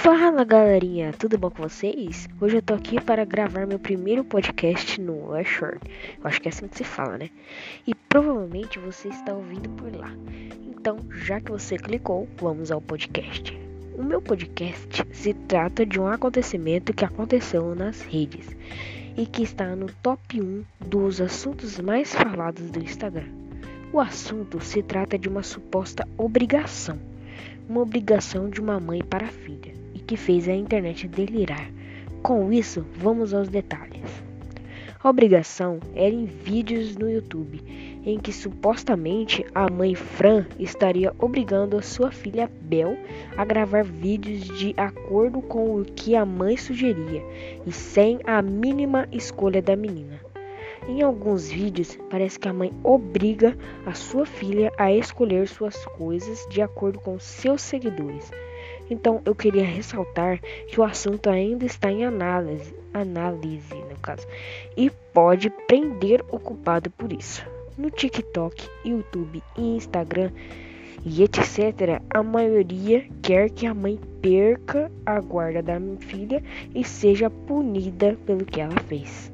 Fala galerinha, tudo bom com vocês? Hoje eu tô aqui para gravar meu primeiro podcast no Ashore. Eu acho que é assim que se fala, né? E provavelmente você está ouvindo por lá. Então, já que você clicou, vamos ao podcast. O meu podcast se trata de um acontecimento que aconteceu nas redes e que está no top 1 dos assuntos mais falados do Instagram. O assunto se trata de uma suposta obrigação, uma obrigação de uma mãe para a filha que fez a internet delirar. Com isso, vamos aos detalhes. A obrigação era em vídeos no YouTube, em que supostamente a mãe Fran estaria obrigando a sua filha Bel a gravar vídeos de acordo com o que a mãe sugeria e sem a mínima escolha da menina. Em alguns vídeos, parece que a mãe obriga a sua filha a escolher suas coisas de acordo com seus seguidores. Então eu queria ressaltar que o assunto ainda está em análise, análise no caso, e pode prender o culpado por isso. No TikTok, YouTube e Instagram e etc., a maioria quer que a mãe perca a guarda da filha e seja punida pelo que ela fez.